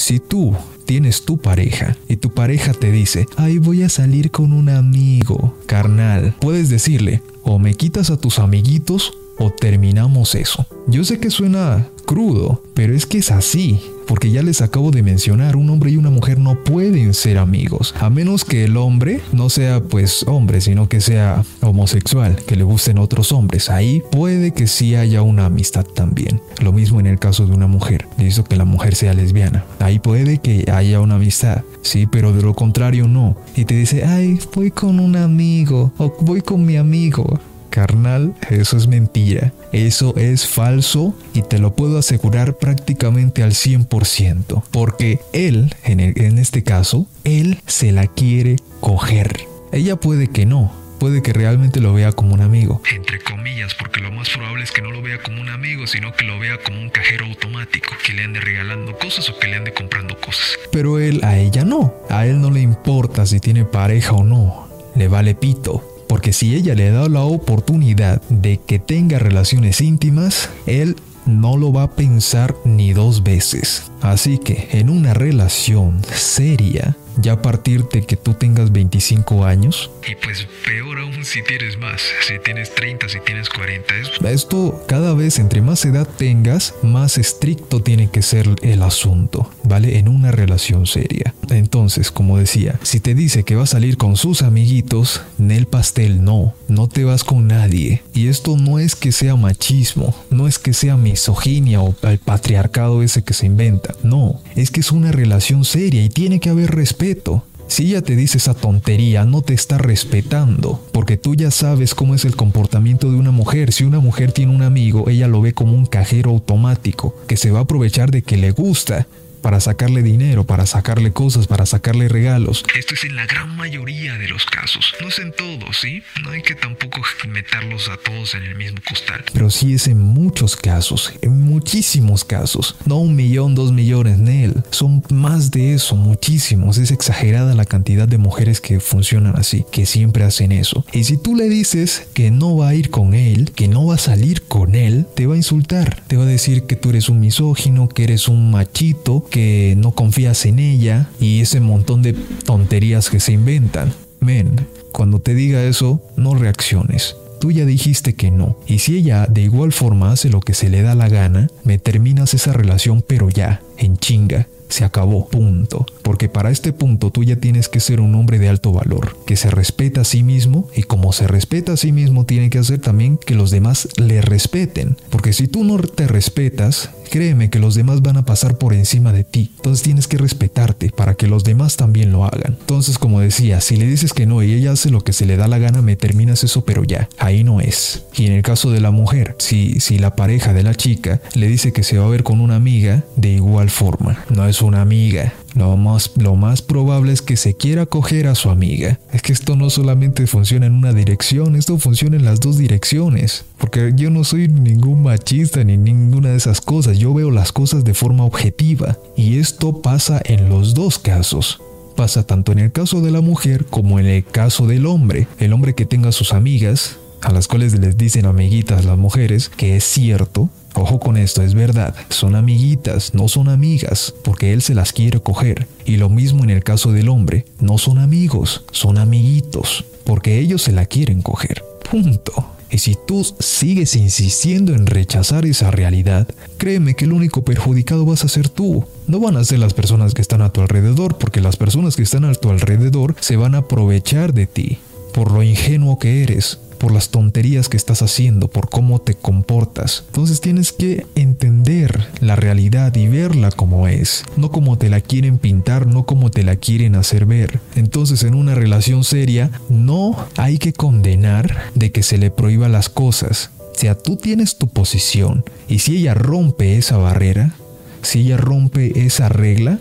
si tú tienes tu pareja y tu pareja te dice, ay voy a salir con un amigo, carnal, puedes decirle, o me quitas a tus amiguitos o terminamos eso. Yo sé que suena crudo, pero es que es así. Porque ya les acabo de mencionar, un hombre y una mujer no pueden ser amigos, a menos que el hombre no sea pues hombre, sino que sea homosexual, que le gusten otros hombres. Ahí puede que sí haya una amistad también. Lo mismo en el caso de una mujer, hizo que la mujer sea lesbiana. Ahí puede que haya una amistad, sí, pero de lo contrario no. Y te dice, ay, voy con un amigo o voy con mi amigo. Carnal, eso es mentira. Eso es falso y te lo puedo asegurar prácticamente al 100%. Porque él, en, en este caso, él se la quiere coger. Ella puede que no, puede que realmente lo vea como un amigo. Entre comillas, porque lo más probable es que no lo vea como un amigo, sino que lo vea como un cajero automático, que le ande regalando cosas o que le ande comprando cosas. Pero él a ella no. A él no le importa si tiene pareja o no. Le vale pito. Porque si ella le da la oportunidad de que tenga relaciones íntimas, él no lo va a pensar ni dos veces. Así que en una relación seria, ya a partir de que tú tengas 25 años. Y pues peor aún si tienes más, si tienes 30, si tienes 40. Esto cada vez entre más edad tengas, más estricto tiene que ser el asunto, ¿vale? En una relación seria. Entonces, como decía, si te dice que va a salir con sus amiguitos, en el pastel no, no te vas con nadie. Y esto no es que sea machismo, no es que sea misoginia o el patriarcado ese que se inventa, no, es que es una relación seria y tiene que haber respeto si ella te dice esa tontería, no te está respetando, porque tú ya sabes cómo es el comportamiento de una mujer. Si una mujer tiene un amigo, ella lo ve como un cajero automático, que se va a aprovechar de que le gusta para sacarle dinero, para sacarle cosas, para sacarle regalos. Esto es en la gran mayoría de los casos. No es en todos, ¿sí? No hay que tampoco meterlos a todos en el mismo costal. Pero sí es en muchos casos, en muchísimos casos. No un millón, dos millones, Nel. Son más de eso, muchísimos. Es exagerada la cantidad de mujeres que funcionan así, que siempre hacen eso. Y si tú le dices que no va a ir con él, que no va a salir con él, te va a insultar. Te va a decir que tú eres un misógino, que eres un machito, que no confías en ella y ese montón de tonterías que se inventan. Men, cuando te diga eso, no reacciones. Tú ya dijiste que no. Y si ella de igual forma hace lo que se le da la gana, me terminas esa relación pero ya, en chinga se acabó, punto. Porque para este punto tú ya tienes que ser un hombre de alto valor, que se respeta a sí mismo y como se respeta a sí mismo tiene que hacer también que los demás le respeten. Porque si tú no te respetas, créeme que los demás van a pasar por encima de ti. Entonces tienes que respetarte para que los demás también lo hagan. Entonces, como decía, si le dices que no y ella hace lo que se le da la gana, me terminas eso, pero ya, ahí no es. Y en el caso de la mujer, si, si la pareja de la chica le dice que se va a ver con una amiga, de igual forma, no es una amiga, lo más, lo más probable es que se quiera coger a su amiga. Es que esto no solamente funciona en una dirección, esto funciona en las dos direcciones. Porque yo no soy ningún machista ni ninguna de esas cosas, yo veo las cosas de forma objetiva. Y esto pasa en los dos casos pasa tanto en el caso de la mujer como en el caso del hombre. El hombre que tenga sus amigas, a las cuales les dicen amiguitas las mujeres, que es cierto, Ojo con esto, es verdad, son amiguitas, no son amigas, porque él se las quiere coger. Y lo mismo en el caso del hombre, no son amigos, son amiguitos, porque ellos se la quieren coger. Punto. Y si tú sigues insistiendo en rechazar esa realidad, créeme que el único perjudicado vas a ser tú. No van a ser las personas que están a tu alrededor, porque las personas que están a tu alrededor se van a aprovechar de ti, por lo ingenuo que eres, por las tonterías que estás haciendo, por cómo te comportas. Entonces tienes que entender la realidad y verla como es, no como te la quieren pintar, no como te la quieren hacer ver. Entonces en una relación seria no hay que condenar de que se le prohíba las cosas. O sea, tú tienes tu posición y si ella rompe esa barrera, si ella rompe esa regla,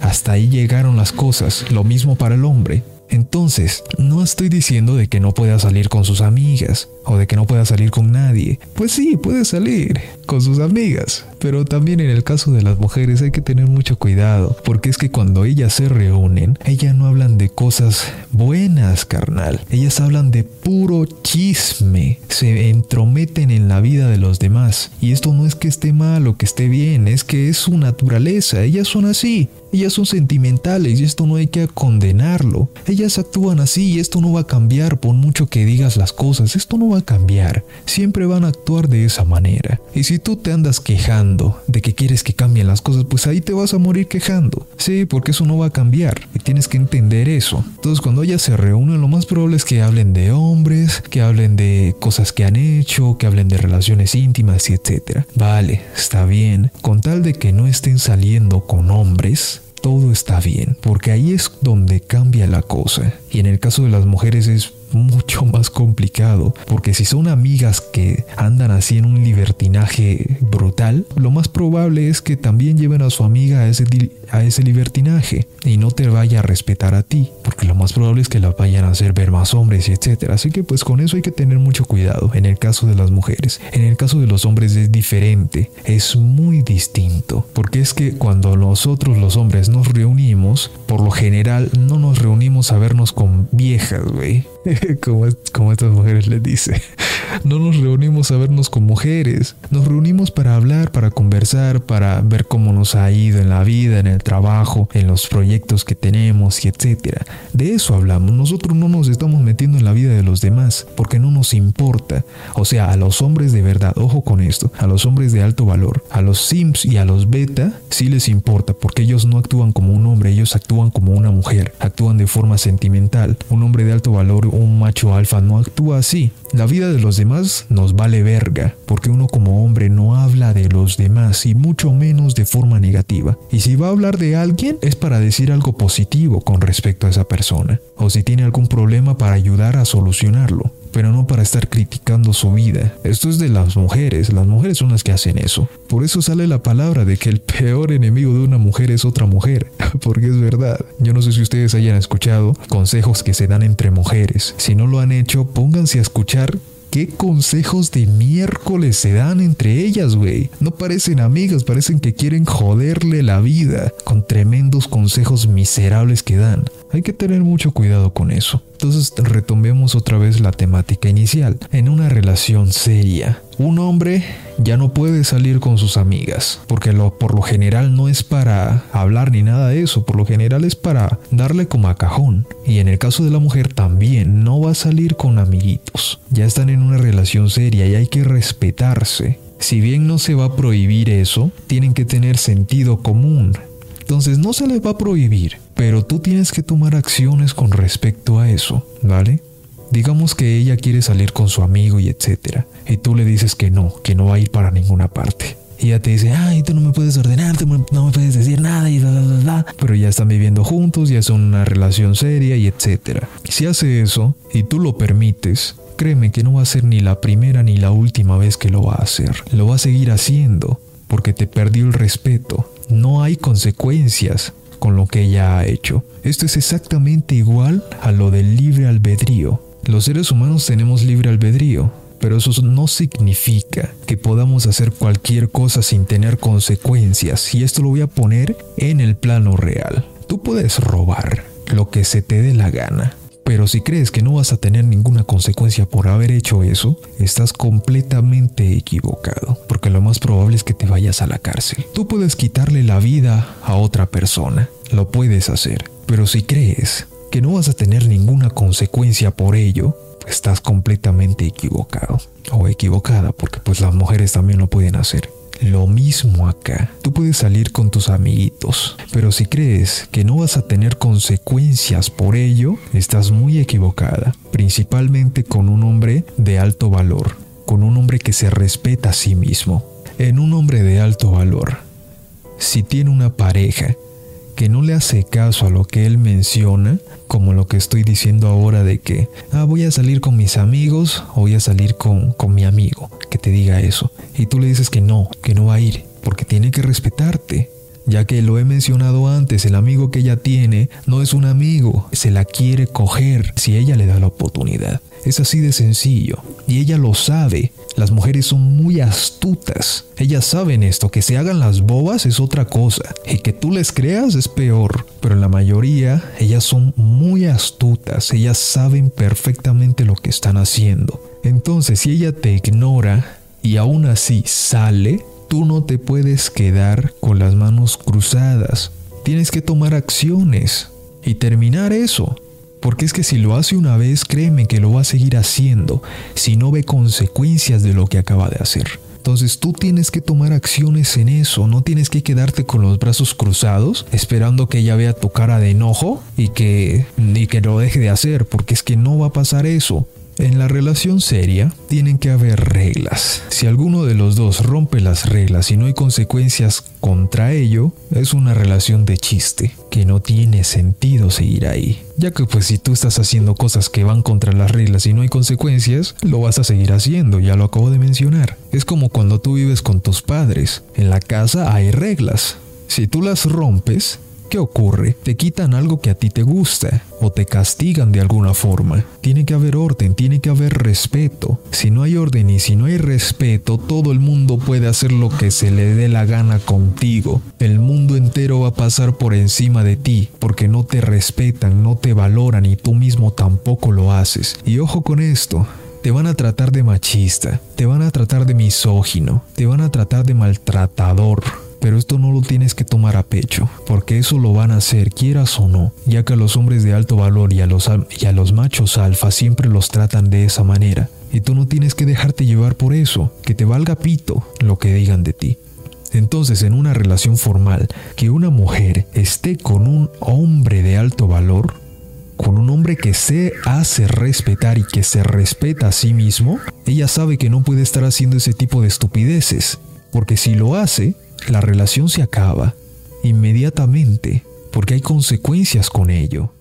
hasta ahí llegaron las cosas. Lo mismo para el hombre. Entonces, no estoy diciendo de que no pueda salir con sus amigas o de que no pueda salir con nadie. Pues sí, puede salir con sus amigas, Pero también en el caso de las mujeres hay que tener mucho cuidado, porque es que cuando ellas se reúnen, ellas no hablan de cosas buenas, carnal. Ellas hablan de puro chisme, se entrometen en la vida de los demás. Y esto no es que esté mal o que esté bien, es que es su naturaleza, ellas son así. Ellas son sentimentales y esto no hay que condenarlo. Ellas actúan así y esto no va a cambiar por mucho que digas las cosas. Esto no va a cambiar. Siempre van a actuar de esa manera. Y si tú te andas quejando de que quieres que cambien las cosas, pues ahí te vas a morir quejando. Sí, porque eso no va a cambiar. Y tienes que entender eso. Entonces cuando ellas se reúnen, lo más probable es que hablen de hombres, que hablen de cosas que han hecho, que hablen de relaciones íntimas y etcétera. Vale, está bien. Con tal de que no estén saliendo con hombres, todo está bien, porque ahí es donde cambia la cosa. Y en el caso de las mujeres es mucho más complicado, porque si son amigas que andan así en un libertinaje brutal, lo más probable es que también lleven a su amiga a ese, a ese libertinaje y no te vaya a respetar a ti, porque lo más probable es que la vayan a hacer ver más hombres y etcétera. Así que pues con eso hay que tener mucho cuidado en el caso de las mujeres. En el caso de los hombres es diferente, es muy distinto, porque es que cuando nosotros los hombres nos reunimos, por lo general no nos reunimos a vernos con viejas, güey. como, estas mujeres les dice. No nos reunimos a vernos con mujeres, nos reunimos para hablar, para conversar, para ver cómo nos ha ido en la vida, en el trabajo, en los proyectos que tenemos y etcétera. De eso hablamos. Nosotros no nos estamos metiendo en la vida de los demás porque no nos importa. O sea, a los hombres de verdad, ojo con esto, a los hombres de alto valor, a los sims y a los beta sí les importa porque ellos no actúan como un hombre, ellos actúan como una mujer, actúan de forma sentimental. Un hombre de alto valor, un macho alfa no actúa así. La vida de los demás nos vale verga, porque uno como hombre no habla de los demás y mucho menos de forma negativa. Y si va a hablar de alguien es para decir algo positivo con respecto a esa persona, o si tiene algún problema para ayudar a solucionarlo pero no para estar criticando su vida. Esto es de las mujeres, las mujeres son las que hacen eso. Por eso sale la palabra de que el peor enemigo de una mujer es otra mujer, porque es verdad. Yo no sé si ustedes hayan escuchado consejos que se dan entre mujeres. Si no lo han hecho, pónganse a escuchar ¿Qué consejos de miércoles se dan entre ellas, güey? No parecen amigas, parecen que quieren joderle la vida con tremendos consejos miserables que dan. Hay que tener mucho cuidado con eso. Entonces retomemos otra vez la temática inicial. En una relación seria, un hombre ya no puede salir con sus amigas, porque por lo general no es para hablar ni nada de eso, por lo general es para darle como a cajón. Y en el caso de la mujer también no va a salir con amiguitos. Ya están en una relación seria y hay que respetarse. Si bien no se va a prohibir eso, tienen que tener sentido común. Entonces no se les va a prohibir, pero tú tienes que tomar acciones con respecto a eso, ¿vale? Digamos que ella quiere salir con su amigo y etcétera, y tú le dices que no, que no va a ir para ninguna parte. Y ella te dice, ay, tú no me puedes ordenar, tú no me puedes decir nada y bla, bla, bla, bla. Pero ya están viviendo juntos, ya son una relación seria y etcétera. Si hace eso y tú lo permites, créeme que no va a ser ni la primera ni la última vez que lo va a hacer. Lo va a seguir haciendo porque te perdió el respeto. No hay consecuencias con lo que ella ha hecho. Esto es exactamente igual a lo del libre albedrío. Los seres humanos tenemos libre albedrío, pero eso no significa que podamos hacer cualquier cosa sin tener consecuencias. Y esto lo voy a poner en el plano real. Tú puedes robar lo que se te dé la gana. Pero si crees que no vas a tener ninguna consecuencia por haber hecho eso, estás completamente equivocado, porque lo más probable es que te vayas a la cárcel. Tú puedes quitarle la vida a otra persona, lo puedes hacer, pero si crees que no vas a tener ninguna consecuencia por ello, estás completamente equivocado o equivocada porque pues las mujeres también lo pueden hacer. Lo mismo acá. Tú puedes salir con tus amiguitos, pero si crees que no vas a tener consecuencias por ello, estás muy equivocada, principalmente con un hombre de alto valor, con un hombre que se respeta a sí mismo. En un hombre de alto valor, si tiene una pareja que no le hace caso a lo que él menciona, como lo que estoy diciendo ahora de que, ah, voy a salir con mis amigos o voy a salir con, con mi amigo, que te diga eso. Y tú le dices que no, que no va a ir, porque tiene que respetarte. Ya que lo he mencionado antes, el amigo que ella tiene no es un amigo, se la quiere coger si ella le da la oportunidad. Es así de sencillo. Y ella lo sabe. Las mujeres son muy astutas. Ellas saben esto, que se hagan las bobas es otra cosa, y que tú les creas es peor. Pero en la mayoría, ellas son muy astutas, ellas saben perfectamente lo que están haciendo. Entonces, si ella te ignora y aún así sale, tú no te puedes quedar con las manos cruzadas. Tienes que tomar acciones y terminar eso. Porque es que si lo hace una vez, créeme que lo va a seguir haciendo si no ve consecuencias de lo que acaba de hacer. Entonces tú tienes que tomar acciones en eso, no tienes que quedarte con los brazos cruzados esperando que ella vea tu cara de enojo y que, y que lo deje de hacer, porque es que no va a pasar eso. En la relación seria tienen que haber reglas. Si alguno de los dos rompe las reglas y no hay consecuencias contra ello, es una relación de chiste, que no tiene sentido seguir ahí. Ya que pues si tú estás haciendo cosas que van contra las reglas y no hay consecuencias, lo vas a seguir haciendo, ya lo acabo de mencionar. Es como cuando tú vives con tus padres. En la casa hay reglas. Si tú las rompes, ¿Qué ocurre? Te quitan algo que a ti te gusta o te castigan de alguna forma. Tiene que haber orden, tiene que haber respeto. Si no hay orden y si no hay respeto, todo el mundo puede hacer lo que se le dé la gana contigo. El mundo entero va a pasar por encima de ti porque no te respetan, no te valoran y tú mismo tampoco lo haces. Y ojo con esto, te van a tratar de machista, te van a tratar de misógino, te van a tratar de maltratador. Pero esto no lo tienes que tomar a pecho, porque eso lo van a hacer quieras o no, ya que a los hombres de alto valor y a los, y a los machos alfa siempre los tratan de esa manera. Y tú no tienes que dejarte llevar por eso, que te valga pito lo que digan de ti. Entonces, en una relación formal, que una mujer esté con un hombre de alto valor, con un hombre que se hace respetar y que se respeta a sí mismo, ella sabe que no puede estar haciendo ese tipo de estupideces, porque si lo hace, la relación se acaba inmediatamente porque hay consecuencias con ello.